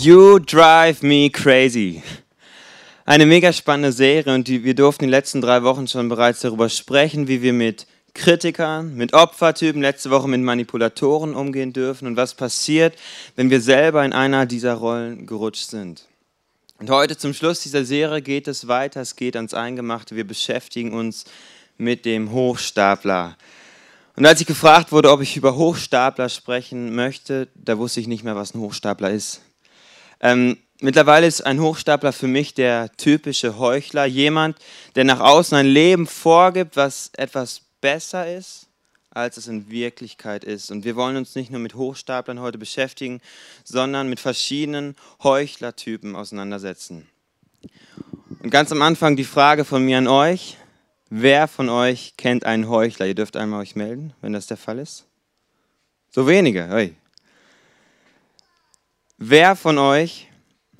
You Drive Me Crazy. Eine mega spannende Serie und die, wir durften die letzten drei Wochen schon bereits darüber sprechen, wie wir mit Kritikern, mit Opfertypen, letzte Woche mit Manipulatoren umgehen dürfen und was passiert, wenn wir selber in einer dieser Rollen gerutscht sind. Und heute zum Schluss dieser Serie geht es weiter, es geht ans Eingemachte, wir beschäftigen uns mit dem Hochstapler. Und als ich gefragt wurde, ob ich über Hochstapler sprechen möchte, da wusste ich nicht mehr, was ein Hochstapler ist. Ähm, mittlerweile ist ein Hochstapler für mich der typische Heuchler, jemand, der nach außen ein Leben vorgibt, was etwas besser ist, als es in Wirklichkeit ist. Und wir wollen uns nicht nur mit Hochstaplern heute beschäftigen, sondern mit verschiedenen Heuchlertypen auseinandersetzen. Und ganz am Anfang die Frage von mir an euch. Wer von euch kennt einen Heuchler? Ihr dürft einmal euch melden, wenn das der Fall ist. So wenige. Hey. Wer von euch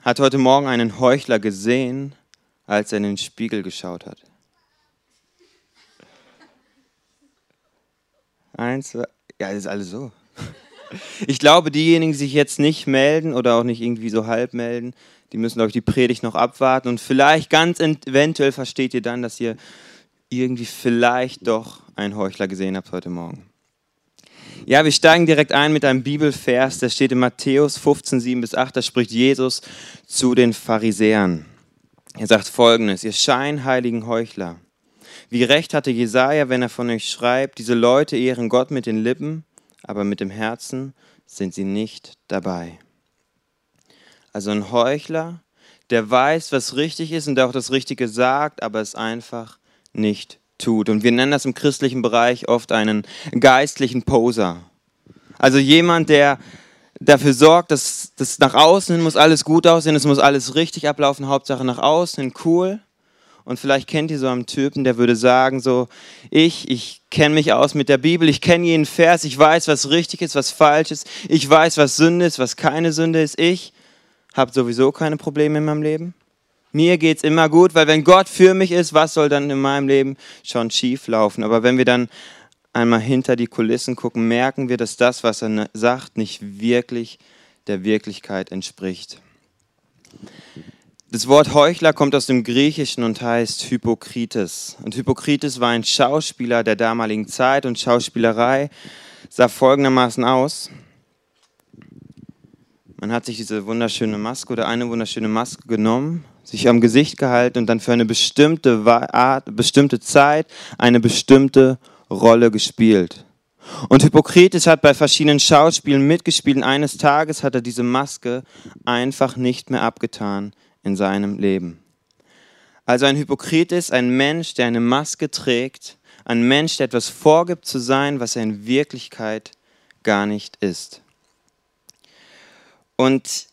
hat heute Morgen einen Heuchler gesehen, als er in den Spiegel geschaut hat? Eins, zwei, ja, das ist alles so. Ich glaube, diejenigen, die sich jetzt nicht melden oder auch nicht irgendwie so halb melden, die müssen, glaube ich, die Predigt noch abwarten und vielleicht ganz eventuell versteht ihr dann, dass ihr irgendwie vielleicht doch einen Heuchler gesehen habt heute Morgen. Ja, wir steigen direkt ein mit einem Bibelvers, der steht in Matthäus 15, 7 bis 8, da spricht Jesus zu den Pharisäern. Er sagt folgendes, ihr scheinheiligen Heuchler. Wie recht hatte Jesaja, wenn er von euch schreibt, diese Leute ehren Gott mit den Lippen, aber mit dem Herzen sind sie nicht dabei. Also ein Heuchler, der weiß, was richtig ist und der auch das Richtige sagt, aber es einfach nicht tut. Und wir nennen das im christlichen Bereich oft einen geistlichen Poser. Also jemand, der dafür sorgt, dass das nach außen hin muss alles gut aussehen, es muss alles richtig ablaufen, Hauptsache nach außen hin cool. Und vielleicht kennt ihr so einen Typen, der würde sagen so, ich, ich kenne mich aus mit der Bibel, ich kenne jeden Vers, ich weiß, was richtig ist, was falsch ist, ich weiß, was Sünde ist, was keine Sünde ist. Ich habe sowieso keine Probleme in meinem Leben. Mir geht es immer gut, weil wenn Gott für mich ist, was soll dann in meinem Leben schon schief laufen? Aber wenn wir dann einmal hinter die Kulissen gucken, merken wir, dass das, was er sagt, nicht wirklich der Wirklichkeit entspricht. Das Wort Heuchler kommt aus dem Griechischen und heißt Hypokrites. Und Hypokrites war ein Schauspieler der damaligen Zeit und Schauspielerei sah folgendermaßen aus. Man hat sich diese wunderschöne Maske oder eine wunderschöne Maske genommen, sich am Gesicht gehalten und dann für eine bestimmte Art, bestimmte Zeit eine bestimmte Rolle gespielt. Und Hippokrates hat bei verschiedenen Schauspielen mitgespielt und eines Tages hat er diese Maske einfach nicht mehr abgetan in seinem Leben. Also ein Hypokrit ist ein Mensch, der eine Maske trägt, ein Mensch, der etwas vorgibt zu sein, was er in Wirklichkeit gar nicht ist. Und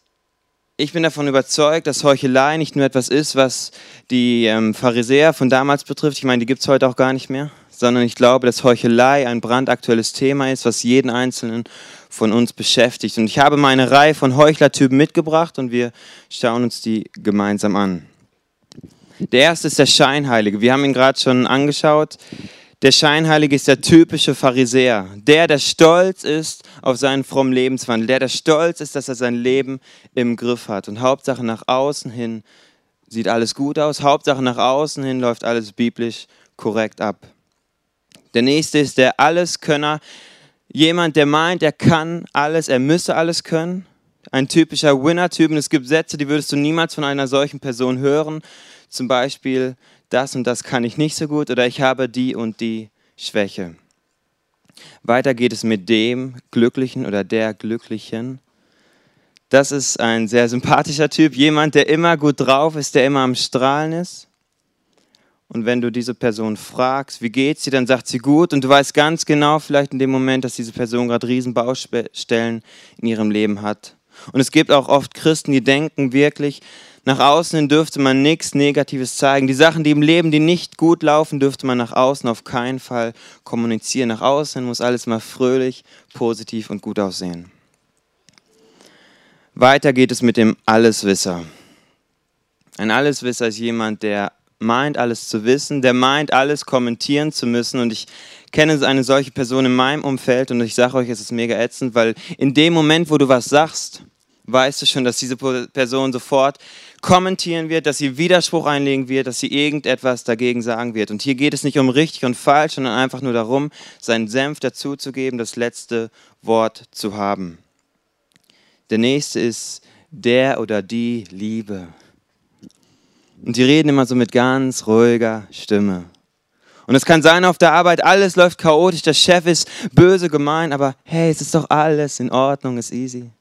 ich bin davon überzeugt, dass Heuchelei nicht nur etwas ist, was die ähm, Pharisäer von damals betrifft. Ich meine, die gibt es heute auch gar nicht mehr. Sondern ich glaube, dass Heuchelei ein brandaktuelles Thema ist, was jeden Einzelnen von uns beschäftigt. Und ich habe meine Reihe von Heuchlertypen mitgebracht und wir schauen uns die gemeinsam an. Der erste ist der Scheinheilige. Wir haben ihn gerade schon angeschaut. Der Scheinheilige ist der typische Pharisäer, der, der stolz ist auf seinen frommen Lebenswandel, der, der stolz ist, dass er sein Leben im Griff hat. Und Hauptsache nach außen hin sieht alles gut aus, Hauptsache nach außen hin läuft alles biblisch korrekt ab. Der nächste ist der Alleskönner, jemand, der meint, er kann alles, er müsse alles können. Ein typischer Winner-Typ. Und es gibt Sätze, die würdest du niemals von einer solchen Person hören. Zum Beispiel, das und das kann ich nicht so gut oder ich habe die und die Schwäche. Weiter geht es mit dem Glücklichen oder der Glücklichen. Das ist ein sehr sympathischer Typ, jemand, der immer gut drauf ist, der immer am Strahlen ist. Und wenn du diese Person fragst, wie geht's dir, dann sagt sie gut und du weißt ganz genau vielleicht in dem Moment, dass diese Person gerade Riesenbaustellen in ihrem Leben hat. Und es gibt auch oft Christen, die denken wirklich, nach außen hin dürfte man nichts Negatives zeigen. Die Sachen, die im Leben, die nicht gut laufen, dürfte man nach außen auf keinen Fall kommunizieren. Nach außen muss alles mal fröhlich, positiv und gut aussehen. Weiter geht es mit dem Alleswisser. Ein Alleswisser ist jemand, der meint, alles zu wissen, der meint, alles kommentieren zu müssen. Und ich kenne eine solche Person in meinem Umfeld und ich sage euch, es ist mega ätzend, weil in dem Moment, wo du was sagst, weißt du schon, dass diese Person sofort kommentieren wird, dass sie Widerspruch einlegen wird, dass sie irgendetwas dagegen sagen wird. Und hier geht es nicht um richtig und falsch, sondern einfach nur darum, seinen Senf dazuzugeben, das letzte Wort zu haben. Der nächste ist der oder die Liebe. Und die reden immer so mit ganz ruhiger Stimme. Und es kann sein auf der Arbeit, alles läuft chaotisch, der Chef ist böse gemein, aber hey, es ist doch alles in Ordnung, ist easy.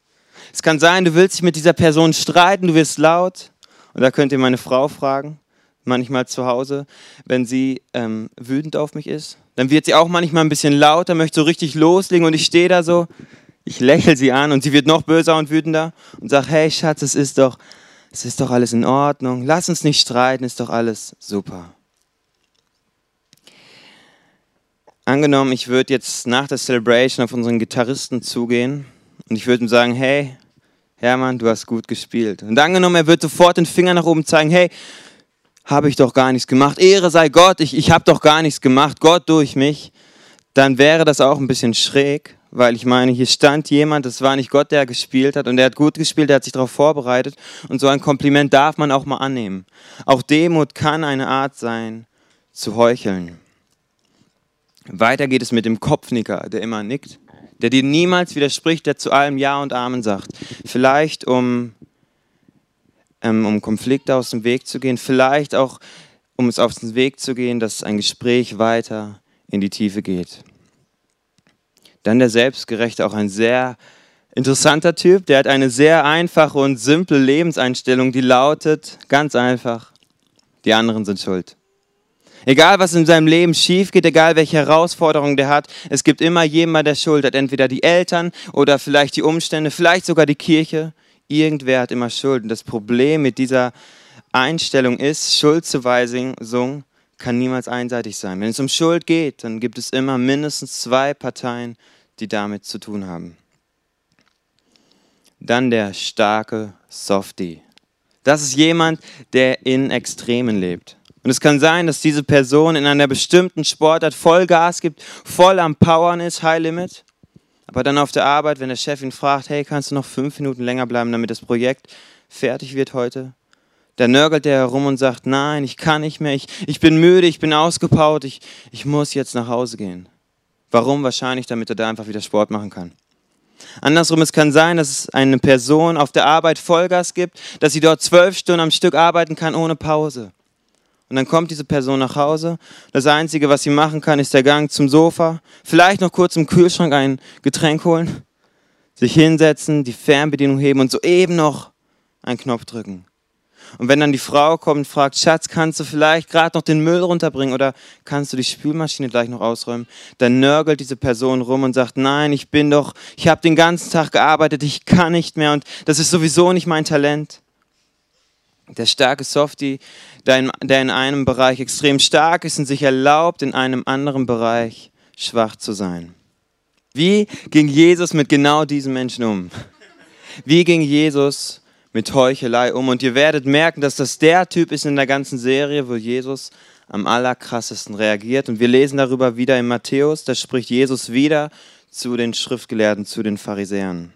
Es kann sein, du willst dich mit dieser Person streiten, du wirst laut. Und da könnt ihr meine Frau fragen, manchmal zu Hause, wenn sie ähm, wütend auf mich ist. Dann wird sie auch manchmal ein bisschen lauter, möchte so richtig loslegen und ich stehe da so, ich lächle sie an und sie wird noch böser und wütender und sage, hey Schatz, es ist doch, es ist doch alles in Ordnung, lass uns nicht streiten, ist doch alles super. Angenommen, ich würde jetzt nach der Celebration auf unseren Gitarristen zugehen und ich würde ihm sagen, hey, Hermann, du hast gut gespielt. Und angenommen, er wird sofort den Finger nach oben zeigen, hey, habe ich doch gar nichts gemacht. Ehre sei Gott, ich, ich habe doch gar nichts gemacht, Gott durch mich. Dann wäre das auch ein bisschen schräg, weil ich meine, hier stand jemand, das war nicht Gott, der gespielt hat und der hat gut gespielt, der hat sich darauf vorbereitet und so ein Kompliment darf man auch mal annehmen. Auch Demut kann eine Art sein, zu heucheln. Weiter geht es mit dem Kopfnicker, der immer nickt der dir niemals widerspricht, der zu allem Ja und Amen sagt. Vielleicht um, ähm, um Konflikte aus dem Weg zu gehen, vielleicht auch um es auf den Weg zu gehen, dass ein Gespräch weiter in die Tiefe geht. Dann der Selbstgerechte, auch ein sehr interessanter Typ, der hat eine sehr einfache und simple Lebenseinstellung, die lautet ganz einfach, die anderen sind schuld. Egal, was in seinem Leben schief geht, egal welche Herausforderungen der hat, es gibt immer jemand, der Schuld hat. Entweder die Eltern oder vielleicht die Umstände, vielleicht sogar die Kirche. Irgendwer hat immer Schuld. Und das Problem mit dieser Einstellung ist, Schuldzuweisung kann niemals einseitig sein. Wenn es um Schuld geht, dann gibt es immer mindestens zwei Parteien, die damit zu tun haben. Dann der starke Softie. Das ist jemand, der in Extremen lebt. Und es kann sein, dass diese Person in einer bestimmten Sportart voll Gas gibt, voll am Powern ist, High Limit. Aber dann auf der Arbeit, wenn der Chef ihn fragt, hey, kannst du noch fünf Minuten länger bleiben, damit das Projekt fertig wird heute? Da nörgelt er herum und sagt, nein, ich kann nicht mehr, ich, ich bin müde, ich bin ausgepowert, ich, ich muss jetzt nach Hause gehen. Warum? Wahrscheinlich, damit er da einfach wieder Sport machen kann. Andersrum, es kann sein, dass es eine Person auf der Arbeit Vollgas gibt, dass sie dort zwölf Stunden am Stück arbeiten kann ohne Pause. Und dann kommt diese Person nach Hause. Das Einzige, was sie machen kann, ist der Gang zum Sofa. Vielleicht noch kurz im Kühlschrank ein Getränk holen. Sich hinsetzen, die Fernbedienung heben und soeben noch einen Knopf drücken. Und wenn dann die Frau kommt und fragt, Schatz, kannst du vielleicht gerade noch den Müll runterbringen oder kannst du die Spülmaschine gleich noch ausräumen, dann nörgelt diese Person rum und sagt, nein, ich bin doch, ich habe den ganzen Tag gearbeitet, ich kann nicht mehr und das ist sowieso nicht mein Talent. Der starke Softie, der in, einem Bereich extrem stark ist und sich erlaubt, in einem anderen Bereich schwach zu sein. Wie ging Jesus mit genau diesen Menschen um? Wie ging Jesus mit Heuchelei um? Und ihr werdet merken, dass das der Typ ist in der ganzen Serie, wo Jesus am allerkrassesten reagiert. Und wir lesen darüber wieder in Matthäus, da spricht Jesus wieder zu den Schriftgelehrten, zu den Pharisäern.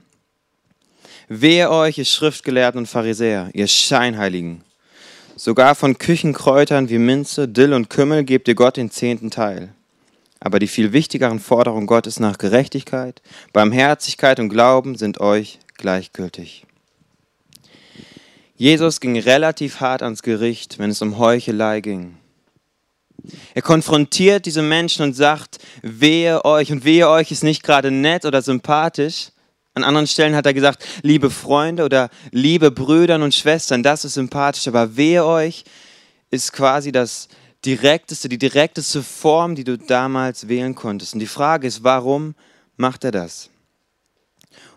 Wehe euch, ihr Schriftgelehrten und Pharisäer, ihr Scheinheiligen. Sogar von Küchenkräutern wie Minze, Dill und Kümmel gebt ihr Gott den zehnten Teil. Aber die viel wichtigeren Forderungen Gottes nach Gerechtigkeit, Barmherzigkeit und Glauben sind euch gleichgültig. Jesus ging relativ hart ans Gericht, wenn es um Heuchelei ging. Er konfrontiert diese Menschen und sagt, wehe euch. Und wehe euch ist nicht gerade nett oder sympathisch, an anderen Stellen hat er gesagt, liebe Freunde oder liebe Brüder und Schwestern, das ist sympathisch, aber wehe euch ist quasi das direkteste, die direkteste Form, die du damals wählen konntest. Und die Frage ist, warum macht er das?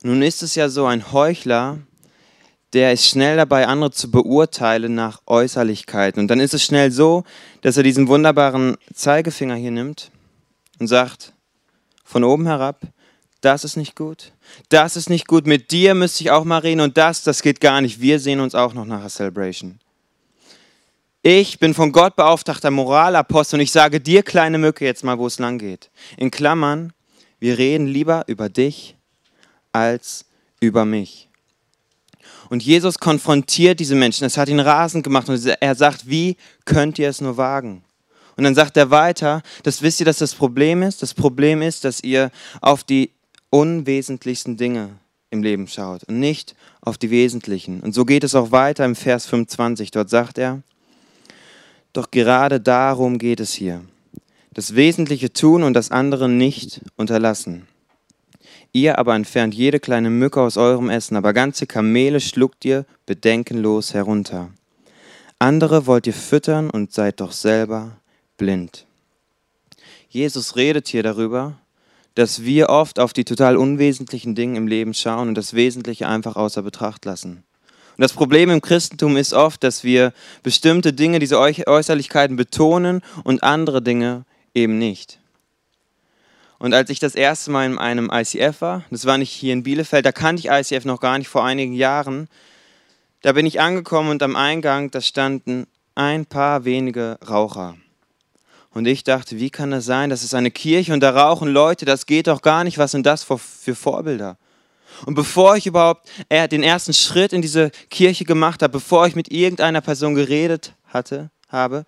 Nun ist es ja so, ein Heuchler, der ist schnell dabei, andere zu beurteilen nach Äußerlichkeiten. Und dann ist es schnell so, dass er diesen wunderbaren Zeigefinger hier nimmt und sagt, von oben herab, das ist nicht gut, das ist nicht gut, mit dir müsste ich auch mal reden und das, das geht gar nicht. Wir sehen uns auch noch nach der Celebration. Ich bin von Gott beauftragter Moralapostel und ich sage dir, kleine Mücke, jetzt mal, wo es lang geht. In Klammern, wir reden lieber über dich als über mich. Und Jesus konfrontiert diese Menschen. Es hat ihn rasend gemacht und er sagt, wie könnt ihr es nur wagen? Und dann sagt er weiter, das wisst ihr, dass das Problem ist? Das Problem ist, dass ihr auf die unwesentlichsten Dinge im Leben schaut und nicht auf die wesentlichen. Und so geht es auch weiter im Vers 25. Dort sagt er, doch gerade darum geht es hier. Das Wesentliche tun und das andere nicht unterlassen. Ihr aber entfernt jede kleine Mücke aus eurem Essen, aber ganze Kamele schluckt ihr bedenkenlos herunter. Andere wollt ihr füttern und seid doch selber blind. Jesus redet hier darüber, dass wir oft auf die total unwesentlichen Dinge im Leben schauen und das Wesentliche einfach außer Betracht lassen. Und das Problem im Christentum ist oft, dass wir bestimmte Dinge, diese Äußerlichkeiten betonen und andere Dinge eben nicht. Und als ich das erste Mal in einem ICF war, das war nicht hier in Bielefeld, da kannte ich ICF noch gar nicht vor einigen Jahren, da bin ich angekommen und am Eingang, da standen ein paar wenige Raucher. Und ich dachte, wie kann das sein? Das ist eine Kirche und da rauchen Leute, das geht doch gar nicht. Was sind das für, Vorbilder? Und bevor ich überhaupt den ersten Schritt in diese Kirche gemacht habe, bevor ich mit irgendeiner Person geredet hatte, habe,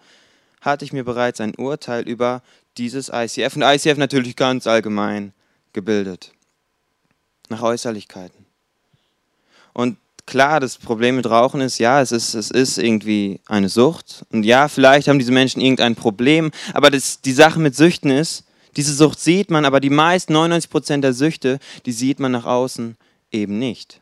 hatte ich mir bereits ein Urteil über dieses ICF und ICF natürlich ganz allgemein gebildet. Nach Äußerlichkeiten. Und klar, das Problem mit Rauchen ist, ja, es ist, es ist irgendwie eine Sucht. Und ja, vielleicht haben diese Menschen irgendein Problem. Aber das, die Sache mit Süchten ist, diese Sucht sieht man, aber die meisten, 99 Prozent der Süchte, die sieht man nach außen eben nicht.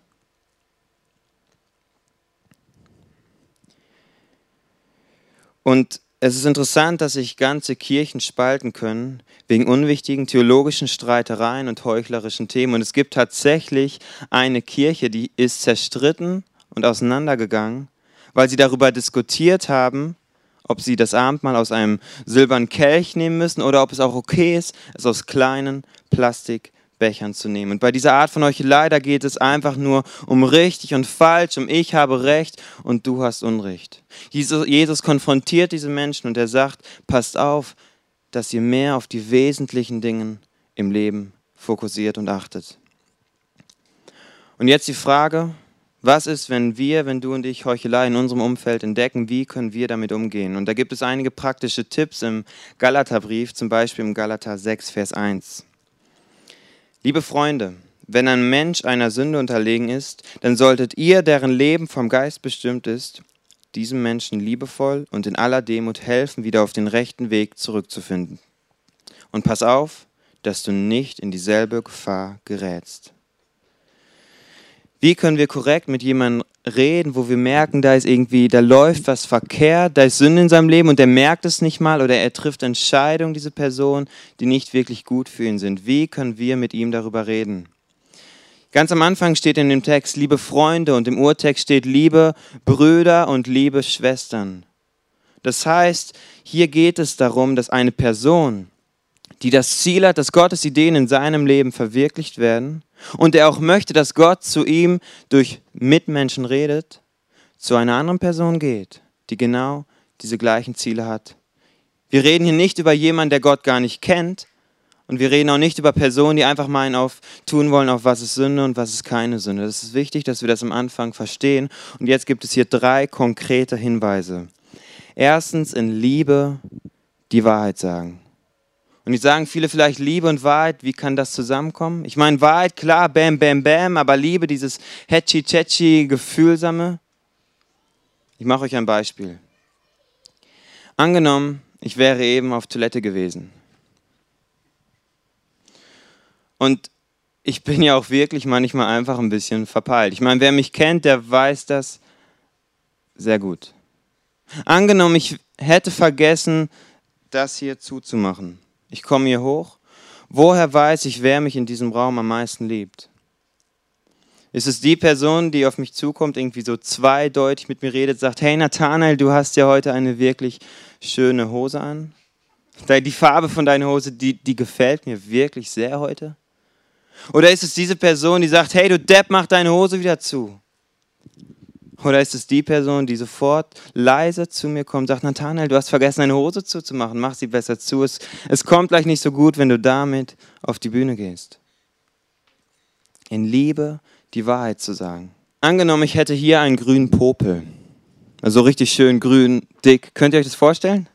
Und es ist interessant, dass sich ganze Kirchen spalten können wegen unwichtigen theologischen Streitereien und heuchlerischen Themen. Und es gibt tatsächlich eine Kirche, die ist zerstritten und auseinandergegangen, weil sie darüber diskutiert haben, ob sie das Abendmahl aus einem silbernen Kelch nehmen müssen oder ob es auch okay ist, es aus kleinen Plastik Bechern zu nehmen. Und bei dieser Art von Heuchelei, da geht es einfach nur um richtig und falsch, um ich habe Recht und du hast Unrecht. Jesus, Jesus konfrontiert diese Menschen und er sagt, passt auf, dass ihr mehr auf die wesentlichen Dinge im Leben fokussiert und achtet. Und jetzt die Frage, was ist, wenn wir, wenn du und ich Heuchelei in unserem Umfeld entdecken, wie können wir damit umgehen? Und da gibt es einige praktische Tipps im Galaterbrief, zum Beispiel im Galater 6, Vers 1. Liebe Freunde, wenn ein Mensch einer Sünde unterlegen ist, dann solltet ihr, deren Leben vom Geist bestimmt ist, diesem Menschen liebevoll und in aller Demut helfen, wieder auf den rechten Weg zurückzufinden. Und pass auf, dass du nicht in dieselbe Gefahr gerätst. Wie können wir korrekt mit jemandem reden, wo wir merken, da ist irgendwie, da läuft was verkehrt, da ist Sünde in seinem Leben und er merkt es nicht mal oder er trifft Entscheidungen, diese Person, die nicht wirklich gut für ihn sind. Wie können wir mit ihm darüber reden? Ganz am Anfang steht in dem Text liebe Freunde und im Urtext steht liebe Brüder und liebe Schwestern. Das heißt, hier geht es darum, dass eine Person, die das Ziel hat, dass Gottes Ideen in seinem Leben verwirklicht werden, und er auch möchte, dass Gott zu ihm durch Mitmenschen redet, zu einer anderen Person geht, die genau diese gleichen Ziele hat. Wir reden hier nicht über jemanden, der Gott gar nicht kennt, und wir reden auch nicht über Personen, die einfach meinen, auf tun wollen, auf was ist Sünde und was ist keine Sünde. Das ist wichtig, dass wir das am Anfang verstehen. Und jetzt gibt es hier drei konkrete Hinweise. Erstens in Liebe die Wahrheit sagen. Und ich sagen viele vielleicht Liebe und Wahrheit, wie kann das zusammenkommen? Ich meine, Wahrheit, klar, bam, bam, bam, aber Liebe, dieses hetchi tetschi Gefühlsame. Ich mache euch ein Beispiel. Angenommen, ich wäre eben auf Toilette gewesen. Und ich bin ja auch wirklich manchmal einfach ein bisschen verpeilt. Ich meine, wer mich kennt, der weiß das sehr gut. Angenommen, ich hätte vergessen, das hier zuzumachen. Ich komme hier hoch. Woher weiß ich, wer mich in diesem Raum am meisten liebt? Ist es die Person, die auf mich zukommt, irgendwie so zweideutig mit mir redet, sagt, hey Nathanael, du hast ja heute eine wirklich schöne Hose an. Die Farbe von deiner Hose, die, die gefällt mir wirklich sehr heute. Oder ist es diese Person, die sagt, hey du Depp, mach deine Hose wieder zu. Oder ist es die Person, die sofort leise zu mir kommt, sagt, Nathanael, du hast vergessen, deine Hose zuzumachen, mach sie besser zu. Es, es kommt gleich nicht so gut, wenn du damit auf die Bühne gehst. In Liebe die Wahrheit zu sagen. Angenommen, ich hätte hier einen grünen Popel. Also richtig schön grün, dick. Könnt ihr euch das vorstellen?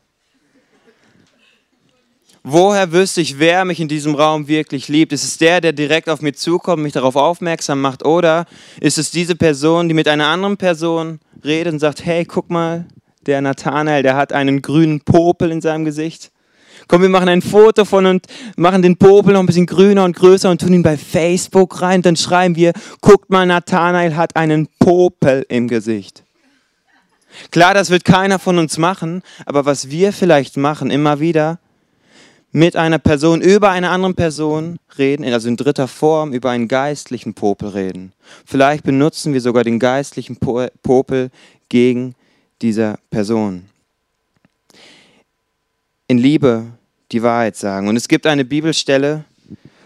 Woher wüsste ich, wer mich in diesem Raum wirklich liebt? Ist es der, der direkt auf mir zukommt, mich darauf aufmerksam macht? Oder ist es diese Person, die mit einer anderen Person redet und sagt, hey, guck mal, der Nathanael, der hat einen grünen Popel in seinem Gesicht. Komm, wir machen ein Foto von und machen den Popel noch ein bisschen grüner und größer und tun ihn bei Facebook rein. Dann schreiben wir, guckt mal, Nathanael hat einen Popel im Gesicht. Klar, das wird keiner von uns machen, aber was wir vielleicht machen, immer wieder, mit einer Person über eine andere Person reden, also in dritter Form über einen geistlichen Popel reden. Vielleicht benutzen wir sogar den geistlichen Popel gegen dieser Person. In Liebe die Wahrheit sagen. Und es gibt eine Bibelstelle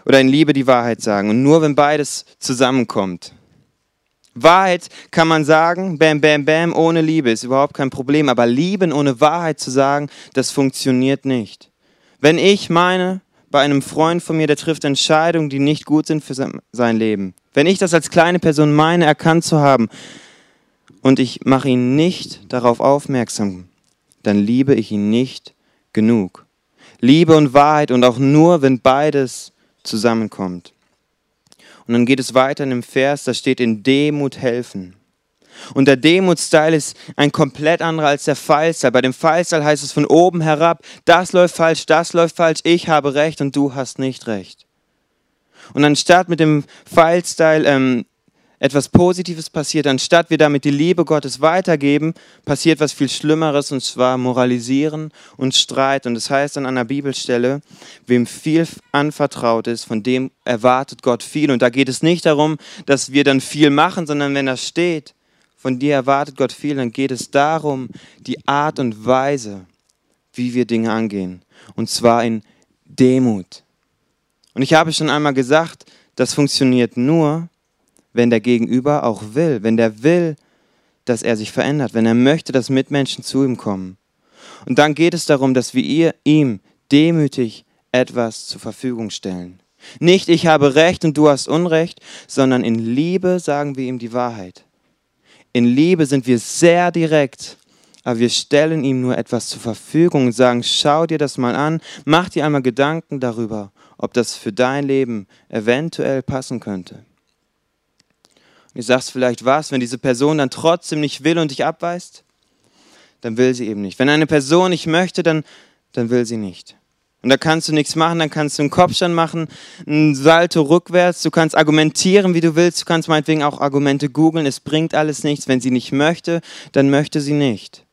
oder in Liebe die Wahrheit sagen. Und nur wenn beides zusammenkommt. Wahrheit kann man sagen, bam, bam, bam, ohne Liebe ist überhaupt kein Problem. Aber Lieben ohne Wahrheit zu sagen, das funktioniert nicht. Wenn ich meine, bei einem Freund von mir, der trifft Entscheidungen, die nicht gut sind für sein Leben. Wenn ich das als kleine Person meine, erkannt zu haben und ich mache ihn nicht darauf aufmerksam, dann liebe ich ihn nicht genug. Liebe und Wahrheit und auch nur, wenn beides zusammenkommt. Und dann geht es weiter in dem Vers, da steht in Demut helfen. Und der Demutstyle ist ein komplett anderer als der Fallstyle. Bei dem Fallstyle heißt es von oben herab, das läuft falsch, das läuft falsch, ich habe recht und du hast nicht recht. Und anstatt mit dem Fallstyle ähm, etwas Positives passiert, anstatt wir damit die Liebe Gottes weitergeben, passiert was viel Schlimmeres und zwar Moralisieren und Streit. Und das heißt an einer Bibelstelle, wem viel anvertraut ist, von dem erwartet Gott viel. Und da geht es nicht darum, dass wir dann viel machen, sondern wenn das steht, von dir erwartet Gott viel, dann geht es darum, die Art und Weise, wie wir Dinge angehen. Und zwar in Demut. Und ich habe schon einmal gesagt, das funktioniert nur, wenn der Gegenüber auch will, wenn der will, dass er sich verändert, wenn er möchte, dass Mitmenschen zu ihm kommen. Und dann geht es darum, dass wir ihr, ihm demütig etwas zur Verfügung stellen. Nicht ich habe Recht und du hast Unrecht, sondern in Liebe sagen wir ihm die Wahrheit. In Liebe sind wir sehr direkt, aber wir stellen ihm nur etwas zur Verfügung und sagen, schau dir das mal an, mach dir einmal Gedanken darüber, ob das für dein Leben eventuell passen könnte. Und du sagst vielleicht was, wenn diese Person dann trotzdem nicht will und dich abweist, dann will sie eben nicht. Wenn eine Person nicht möchte, dann, dann will sie nicht. Und da kannst du nichts machen, dann kannst du einen Kopfstand machen, einen Salto rückwärts, du kannst argumentieren, wie du willst, du kannst meinetwegen auch Argumente googeln, es bringt alles nichts. Wenn sie nicht möchte, dann möchte sie nicht.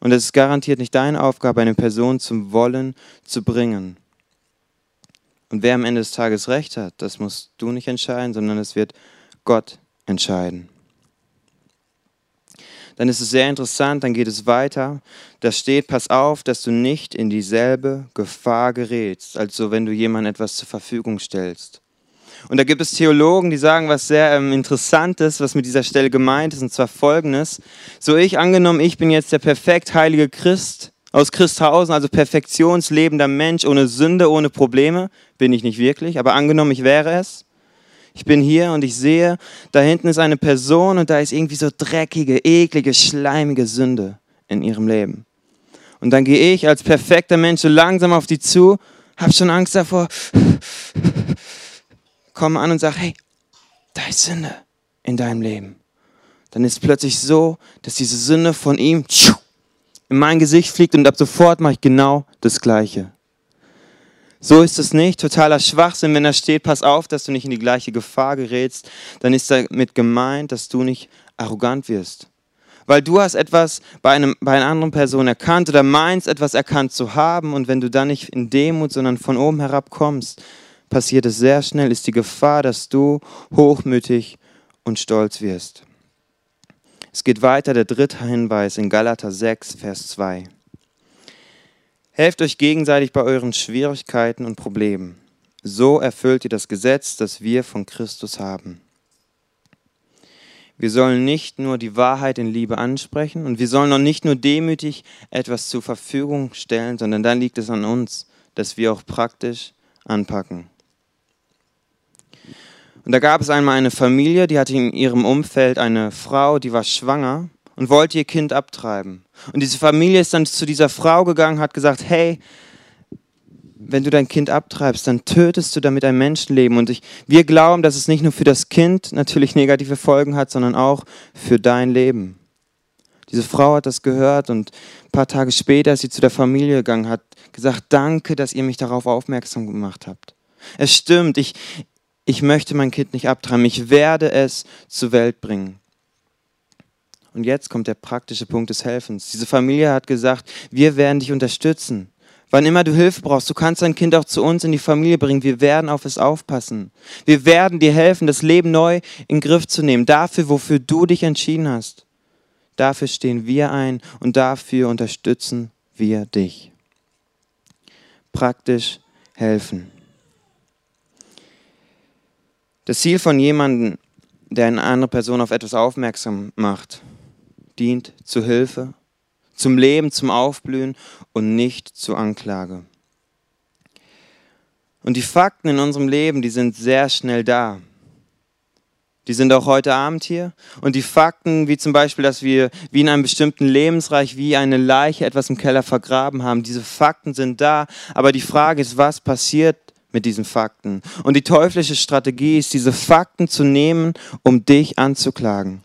Und es ist garantiert nicht deine Aufgabe, eine Person zum Wollen zu bringen. Und wer am Ende des Tages recht hat, das musst du nicht entscheiden, sondern es wird Gott entscheiden dann ist es sehr interessant, dann geht es weiter. Da steht, pass auf, dass du nicht in dieselbe Gefahr gerätst, also wenn du jemandem etwas zur Verfügung stellst. Und da gibt es Theologen, die sagen was sehr ähm, Interessantes, was mit dieser Stelle gemeint ist, und zwar folgendes. So ich angenommen, ich bin jetzt der perfekt heilige Christ aus Christhausen, also perfektionslebender Mensch, ohne Sünde, ohne Probleme, bin ich nicht wirklich, aber angenommen, ich wäre es. Ich bin hier und ich sehe, da hinten ist eine Person und da ist irgendwie so dreckige, eklige, schleimige Sünde in ihrem Leben. Und dann gehe ich als perfekter Mensch so langsam auf die zu, habe schon Angst davor, komme an und sage, hey, da ist Sünde in deinem Leben. Dann ist es plötzlich so, dass diese Sünde von ihm in mein Gesicht fliegt und ab sofort mache ich genau das Gleiche. So ist es nicht. Totaler Schwachsinn, wenn da steht, pass auf, dass du nicht in die gleiche Gefahr gerätst, dann ist damit gemeint, dass du nicht arrogant wirst. Weil du hast etwas bei, einem, bei einer anderen Person erkannt oder meinst, etwas erkannt zu haben und wenn du dann nicht in Demut, sondern von oben herab kommst, passiert es sehr schnell, ist die Gefahr, dass du hochmütig und stolz wirst. Es geht weiter, der dritte Hinweis in Galater 6, Vers 2. Helft euch gegenseitig bei euren Schwierigkeiten und Problemen. So erfüllt ihr das Gesetz, das wir von Christus haben. Wir sollen nicht nur die Wahrheit in Liebe ansprechen und wir sollen auch nicht nur demütig etwas zur Verfügung stellen, sondern dann liegt es an uns, dass wir auch praktisch anpacken. Und da gab es einmal eine Familie, die hatte in ihrem Umfeld eine Frau, die war schwanger und wollte ihr Kind abtreiben. Und diese Familie ist dann zu dieser Frau gegangen, hat gesagt, hey, wenn du dein Kind abtreibst, dann tötest du damit ein Menschenleben. Und ich, wir glauben, dass es nicht nur für das Kind natürlich negative Folgen hat, sondern auch für dein Leben. Diese Frau hat das gehört und ein paar Tage später ist sie zu der Familie gegangen, hat gesagt, danke, dass ihr mich darauf aufmerksam gemacht habt. Es stimmt, ich, ich möchte mein Kind nicht abtreiben, ich werde es zur Welt bringen. Und jetzt kommt der praktische Punkt des Helfens. Diese Familie hat gesagt, wir werden dich unterstützen. Wann immer du Hilfe brauchst, du kannst dein Kind auch zu uns in die Familie bringen. Wir werden auf es aufpassen. Wir werden dir helfen, das Leben neu in den Griff zu nehmen. Dafür, wofür du dich entschieden hast. Dafür stehen wir ein und dafür unterstützen wir dich. Praktisch helfen. Das Ziel von jemandem, der eine andere Person auf etwas aufmerksam macht, dient zur Hilfe, zum Leben, zum Aufblühen und nicht zur Anklage. Und die Fakten in unserem Leben, die sind sehr schnell da. Die sind auch heute Abend hier. Und die Fakten, wie zum Beispiel, dass wir wie in einem bestimmten Lebensreich, wie eine Leiche etwas im Keller vergraben haben, diese Fakten sind da. Aber die Frage ist, was passiert mit diesen Fakten. Und die teuflische Strategie ist, diese Fakten zu nehmen, um dich anzuklagen.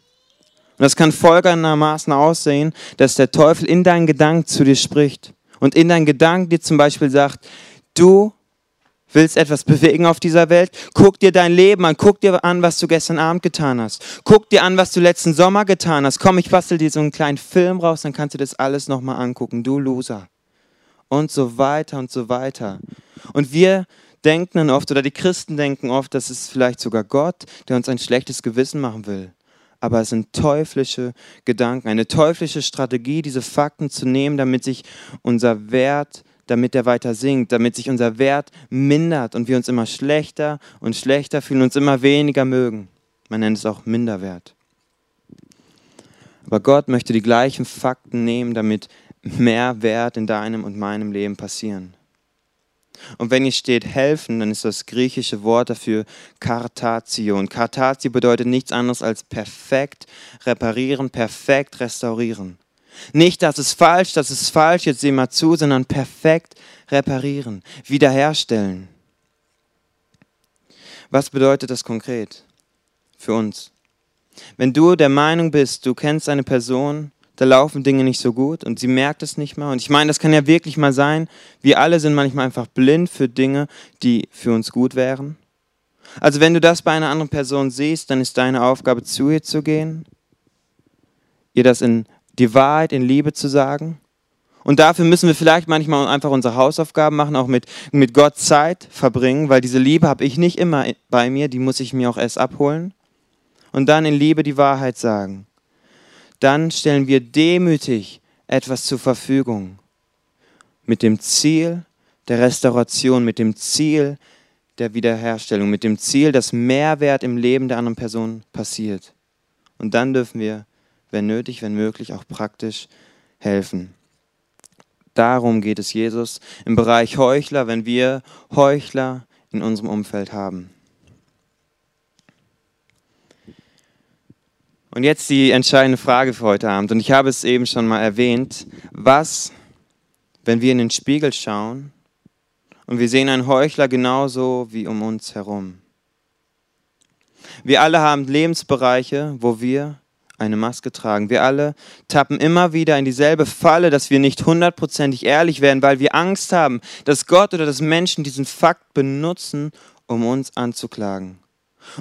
Und das kann folgendermaßen aussehen, dass der Teufel in deinen Gedanken zu dir spricht und in deinen Gedanken dir zum Beispiel sagt, du willst etwas bewegen auf dieser Welt, guck dir dein Leben an, guck dir an, was du gestern Abend getan hast, guck dir an, was du letzten Sommer getan hast, komm, ich bastel dir so einen kleinen Film raus, dann kannst du das alles nochmal angucken, du Loser. Und so weiter und so weiter. Und wir denken dann oft, oder die Christen denken oft, dass es vielleicht sogar Gott, der uns ein schlechtes Gewissen machen will. Aber es sind teuflische Gedanken, eine teuflische Strategie, diese Fakten zu nehmen, damit sich unser Wert, damit er weiter sinkt, damit sich unser Wert mindert und wir uns immer schlechter und schlechter fühlen, uns immer weniger mögen. Man nennt es auch Minderwert. Aber Gott möchte die gleichen Fakten nehmen, damit mehr Wert in deinem und meinem Leben passieren. Und wenn hier steht helfen, dann ist das griechische Wort dafür Kartatio. Und Kartatio bedeutet nichts anderes als perfekt reparieren, perfekt restaurieren. Nicht, das ist falsch, das ist falsch, jetzt sieh mal zu, sondern perfekt reparieren, wiederherstellen. Was bedeutet das konkret für uns? Wenn du der Meinung bist, du kennst eine Person, da laufen Dinge nicht so gut und sie merkt es nicht mal. Und ich meine, das kann ja wirklich mal sein. Wir alle sind manchmal einfach blind für Dinge, die für uns gut wären. Also wenn du das bei einer anderen Person siehst, dann ist deine Aufgabe, zu ihr zu gehen, ihr das in die Wahrheit, in Liebe zu sagen. Und dafür müssen wir vielleicht manchmal einfach unsere Hausaufgaben machen, auch mit, mit Gott Zeit verbringen, weil diese Liebe habe ich nicht immer bei mir, die muss ich mir auch erst abholen. Und dann in Liebe die Wahrheit sagen dann stellen wir demütig etwas zur Verfügung. Mit dem Ziel der Restauration, mit dem Ziel der Wiederherstellung, mit dem Ziel, dass Mehrwert im Leben der anderen Person passiert. Und dann dürfen wir, wenn nötig, wenn möglich, auch praktisch helfen. Darum geht es Jesus im Bereich Heuchler, wenn wir Heuchler in unserem Umfeld haben. Und jetzt die entscheidende Frage für heute Abend. Und ich habe es eben schon mal erwähnt. Was, wenn wir in den Spiegel schauen und wir sehen einen Heuchler genauso wie um uns herum? Wir alle haben Lebensbereiche, wo wir eine Maske tragen. Wir alle tappen immer wieder in dieselbe Falle, dass wir nicht hundertprozentig ehrlich werden, weil wir Angst haben, dass Gott oder dass Menschen diesen Fakt benutzen, um uns anzuklagen.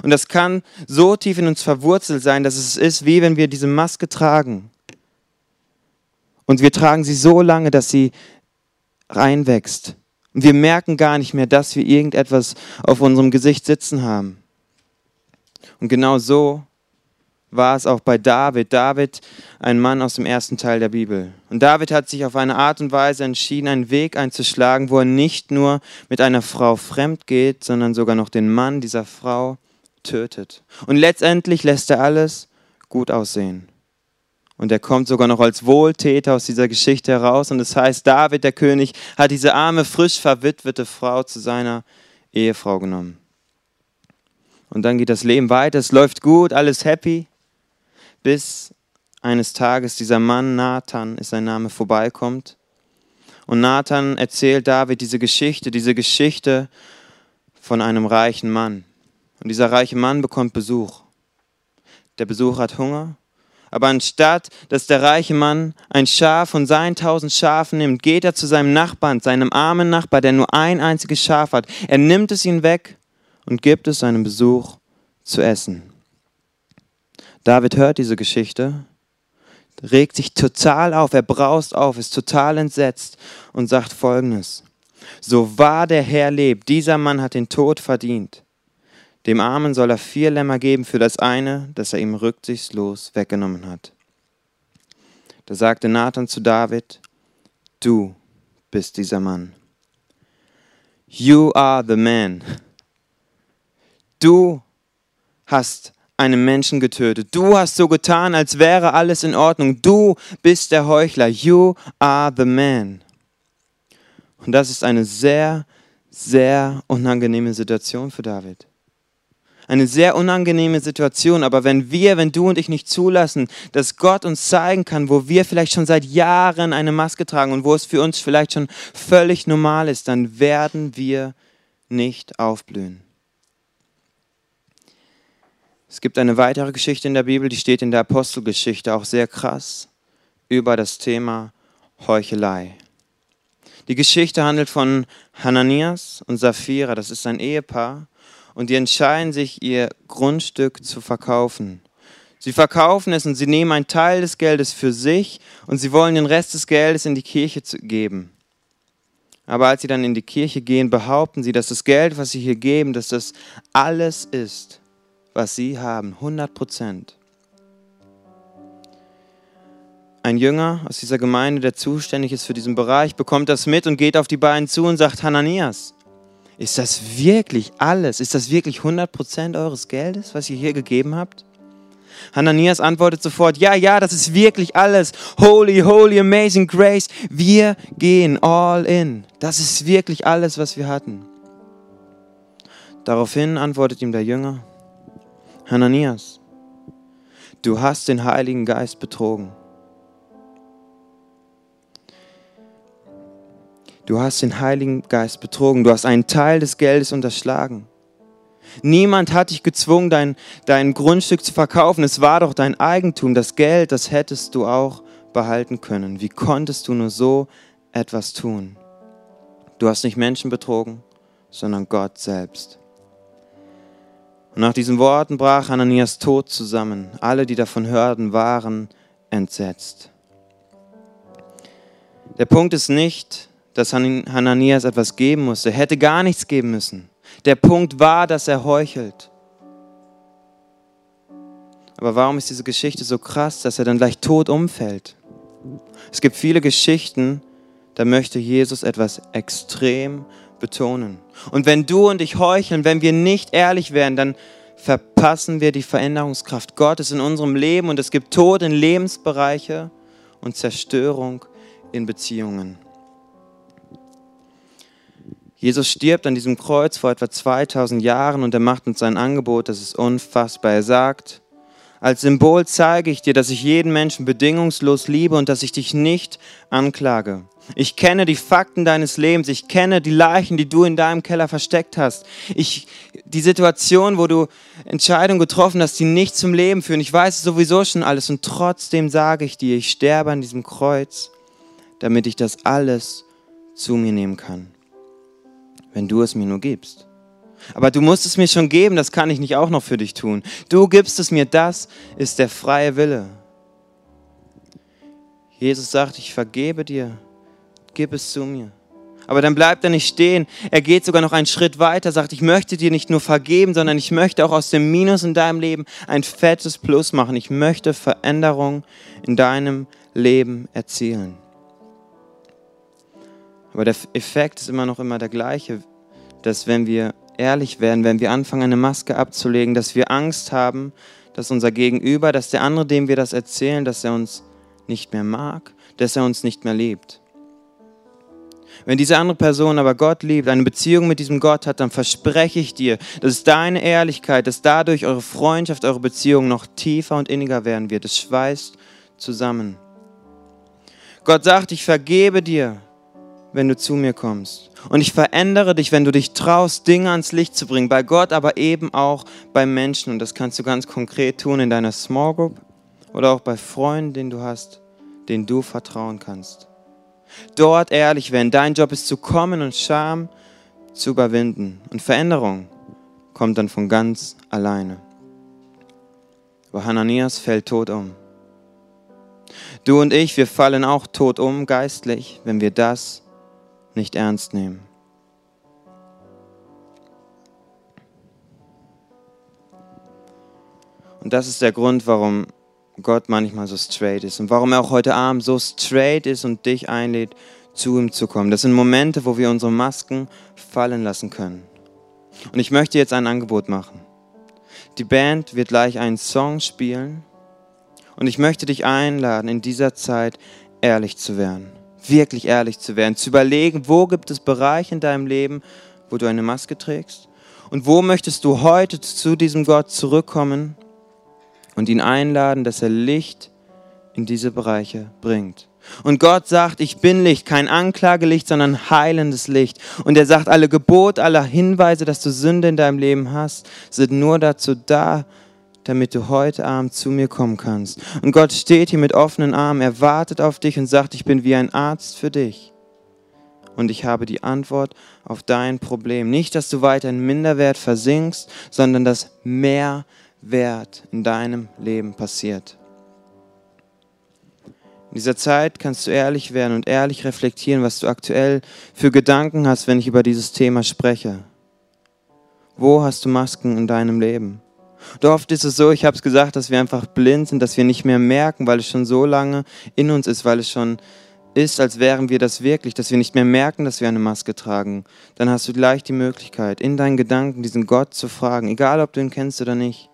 Und das kann so tief in uns verwurzelt sein, dass es ist, wie wenn wir diese Maske tragen. Und wir tragen sie so lange, dass sie reinwächst. Und wir merken gar nicht mehr, dass wir irgendetwas auf unserem Gesicht sitzen haben. Und genau so war es auch bei David. David, ein Mann aus dem ersten Teil der Bibel. Und David hat sich auf eine Art und Weise entschieden, einen Weg einzuschlagen, wo er nicht nur mit einer Frau fremd geht, sondern sogar noch den Mann dieser Frau tötet. Und letztendlich lässt er alles gut aussehen. Und er kommt sogar noch als Wohltäter aus dieser Geschichte heraus. Und es das heißt, David, der König, hat diese arme, frisch verwitwete Frau zu seiner Ehefrau genommen. Und dann geht das Leben weiter, es läuft gut, alles happy, bis eines Tages dieser Mann, Nathan ist sein Name, vorbeikommt. Und Nathan erzählt David diese Geschichte, diese Geschichte von einem reichen Mann. Und dieser reiche Mann bekommt Besuch. Der Besuch hat Hunger. Aber anstatt, dass der reiche Mann ein Schaf von seinen tausend Schafen nimmt, geht er zu seinem Nachbarn, seinem armen Nachbar, der nur ein einziges Schaf hat. Er nimmt es ihm weg und gibt es seinem Besuch zu essen. David hört diese Geschichte, regt sich total auf, er braust auf, ist total entsetzt und sagt folgendes. So wahr der Herr lebt, dieser Mann hat den Tod verdient. Dem Armen soll er vier Lämmer geben für das eine, das er ihm rücksichtslos weggenommen hat. Da sagte Nathan zu David, du bist dieser Mann. You are the man. Du hast einen Menschen getötet. Du hast so getan, als wäre alles in Ordnung. Du bist der Heuchler. You are the man. Und das ist eine sehr, sehr unangenehme Situation für David. Eine sehr unangenehme Situation, aber wenn wir, wenn du und ich nicht zulassen, dass Gott uns zeigen kann, wo wir vielleicht schon seit Jahren eine Maske tragen und wo es für uns vielleicht schon völlig normal ist, dann werden wir nicht aufblühen. Es gibt eine weitere Geschichte in der Bibel, die steht in der Apostelgeschichte, auch sehr krass, über das Thema Heuchelei. Die Geschichte handelt von Hananias und Sapphira, das ist ein Ehepaar, und die entscheiden sich, ihr Grundstück zu verkaufen. Sie verkaufen es und sie nehmen einen Teil des Geldes für sich und sie wollen den Rest des Geldes in die Kirche geben. Aber als sie dann in die Kirche gehen, behaupten sie, dass das Geld, was sie hier geben, dass das alles ist, was sie haben, 100 Prozent. Ein Jünger aus dieser Gemeinde, der zuständig ist für diesen Bereich, bekommt das mit und geht auf die beiden zu und sagt, Hananias, ist das wirklich alles? Ist das wirklich 100 Prozent eures Geldes, was ihr hier gegeben habt? Hananias antwortet sofort, ja, ja, das ist wirklich alles. Holy, holy, amazing grace. Wir gehen all in. Das ist wirklich alles, was wir hatten. Daraufhin antwortet ihm der Jünger, Hananias, du hast den Heiligen Geist betrogen. Du hast den Heiligen Geist betrogen. Du hast einen Teil des Geldes unterschlagen. Niemand hat dich gezwungen, dein, dein Grundstück zu verkaufen. Es war doch dein Eigentum. Das Geld, das hättest du auch behalten können. Wie konntest du nur so etwas tun? Du hast nicht Menschen betrogen, sondern Gott selbst. Und nach diesen Worten brach Hananias Tod zusammen. Alle, die davon hörten, waren entsetzt. Der Punkt ist nicht, dass Hananias etwas geben musste. Er hätte gar nichts geben müssen. Der Punkt war, dass er heuchelt. Aber warum ist diese Geschichte so krass, dass er dann gleich tot umfällt? Es gibt viele Geschichten, da möchte Jesus etwas extrem betonen. Und wenn du und ich heucheln, wenn wir nicht ehrlich werden, dann verpassen wir die Veränderungskraft Gottes in unserem Leben und es gibt Tod in Lebensbereiche und Zerstörung in Beziehungen. Jesus stirbt an diesem Kreuz vor etwa 2000 Jahren und er macht uns sein Angebot, das ist unfassbar. Er sagt, als Symbol zeige ich dir, dass ich jeden Menschen bedingungslos liebe und dass ich dich nicht anklage. Ich kenne die Fakten deines Lebens. Ich kenne die Leichen, die du in deinem Keller versteckt hast. Ich, die Situation, wo du Entscheidungen getroffen hast, die nicht zum Leben führen. Ich weiß sowieso schon alles. Und trotzdem sage ich dir, ich sterbe an diesem Kreuz, damit ich das alles zu mir nehmen kann. Wenn du es mir nur gibst. Aber du musst es mir schon geben, das kann ich nicht auch noch für dich tun. Du gibst es mir, das ist der freie Wille. Jesus sagt, ich vergebe dir gib es zu mir. Aber dann bleibt er nicht stehen. Er geht sogar noch einen Schritt weiter, sagt, ich möchte dir nicht nur vergeben, sondern ich möchte auch aus dem Minus in deinem Leben ein fettes Plus machen. Ich möchte Veränderung in deinem Leben erzielen. Aber der Effekt ist immer noch immer der gleiche, dass wenn wir ehrlich werden, wenn wir anfangen, eine Maske abzulegen, dass wir Angst haben, dass unser Gegenüber, dass der andere, dem wir das erzählen, dass er uns nicht mehr mag, dass er uns nicht mehr liebt. Wenn diese andere Person aber Gott liebt, eine Beziehung mit diesem Gott hat, dann verspreche ich dir, dass es deine Ehrlichkeit, dass dadurch eure Freundschaft, eure Beziehung noch tiefer und inniger werden wird. Es schweißt zusammen. Gott sagt, ich vergebe dir, wenn du zu mir kommst. Und ich verändere dich, wenn du dich traust, Dinge ans Licht zu bringen. Bei Gott, aber eben auch bei Menschen. Und das kannst du ganz konkret tun in deiner Small Group oder auch bei Freunden, den du hast, denen du vertrauen kannst. Dort ehrlich werden. Dein Job ist zu kommen und Scham zu überwinden. Und Veränderung kommt dann von ganz alleine. Aber Hananias fällt tot um. Du und ich, wir fallen auch tot um geistlich, wenn wir das nicht ernst nehmen. Und das ist der Grund, warum Gott manchmal so straight ist und warum er auch heute Abend so straight ist und dich einlädt, zu ihm zu kommen. Das sind Momente, wo wir unsere Masken fallen lassen können. Und ich möchte jetzt ein Angebot machen. Die Band wird gleich einen Song spielen und ich möchte dich einladen, in dieser Zeit ehrlich zu werden. Wirklich ehrlich zu werden. Zu überlegen, wo gibt es Bereiche in deinem Leben, wo du eine Maske trägst? Und wo möchtest du heute zu diesem Gott zurückkommen und ihn einladen, dass er Licht in diese Bereiche bringt? Und Gott sagt, ich bin Licht, kein Anklagelicht, sondern heilendes Licht. Und er sagt, alle Gebote, alle Hinweise, dass du Sünde in deinem Leben hast, sind nur dazu da, damit du heute Abend zu mir kommen kannst. Und Gott steht hier mit offenen Armen, er wartet auf dich und sagt, ich bin wie ein Arzt für dich. Und ich habe die Antwort auf dein Problem. Nicht, dass du weiter in Minderwert versinkst, sondern dass mehr Wert in deinem Leben passiert. In dieser Zeit kannst du ehrlich werden und ehrlich reflektieren, was du aktuell für Gedanken hast, wenn ich über dieses Thema spreche. Wo hast du Masken in deinem Leben? Oft ist es so, ich habe es gesagt, dass wir einfach blind sind, dass wir nicht mehr merken, weil es schon so lange in uns ist, weil es schon ist, als wären wir das wirklich, dass wir nicht mehr merken, dass wir eine Maske tragen. Dann hast du gleich die Möglichkeit, in deinen Gedanken diesen Gott zu fragen, egal ob du ihn kennst oder nicht,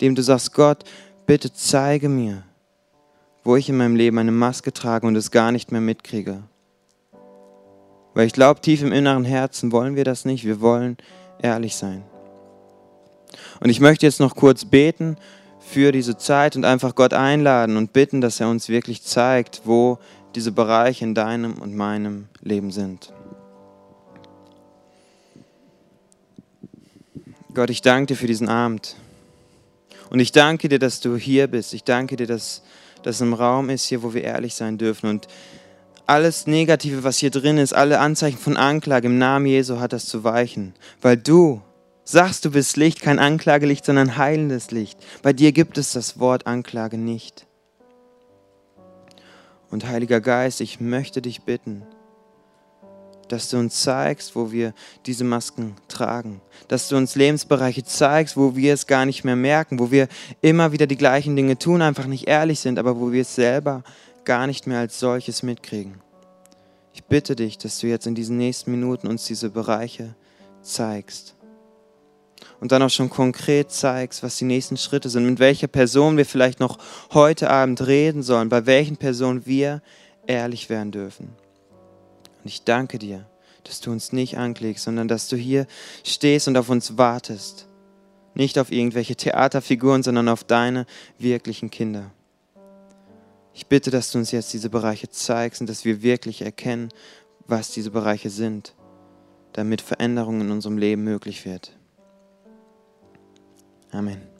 dem du sagst, Gott, bitte zeige mir, wo ich in meinem Leben eine Maske trage und es gar nicht mehr mitkriege. Weil ich glaube, tief im inneren Herzen wollen wir das nicht, wir wollen ehrlich sein. Und ich möchte jetzt noch kurz beten für diese Zeit und einfach Gott einladen und bitten, dass er uns wirklich zeigt, wo diese Bereiche in deinem und meinem Leben sind. Gott, ich danke dir für diesen Abend. Und ich danke dir, dass du hier bist. Ich danke dir, dass das im Raum ist, hier, wo wir ehrlich sein dürfen. Und alles Negative, was hier drin ist, alle Anzeichen von Anklage im Namen Jesu hat das zu weichen. Weil du sagst, du bist Licht, kein Anklagelicht, sondern heilendes Licht. Bei dir gibt es das Wort Anklage nicht. Und Heiliger Geist, ich möchte dich bitten, dass du uns zeigst, wo wir diese Masken tragen, dass du uns Lebensbereiche zeigst, wo wir es gar nicht mehr merken, wo wir immer wieder die gleichen Dinge tun, einfach nicht ehrlich sind, aber wo wir es selber gar nicht mehr als solches mitkriegen. Ich bitte dich, dass du jetzt in diesen nächsten Minuten uns diese Bereiche zeigst und dann auch schon konkret zeigst, was die nächsten Schritte sind, mit welcher Person wir vielleicht noch heute Abend reden sollen, bei welchen Personen wir ehrlich werden dürfen. Und ich danke dir, dass du uns nicht anklickst, sondern dass du hier stehst und auf uns wartest. Nicht auf irgendwelche Theaterfiguren, sondern auf deine wirklichen Kinder. Ich bitte, dass du uns jetzt diese Bereiche zeigst und dass wir wirklich erkennen, was diese Bereiche sind, damit Veränderung in unserem Leben möglich wird. Amen.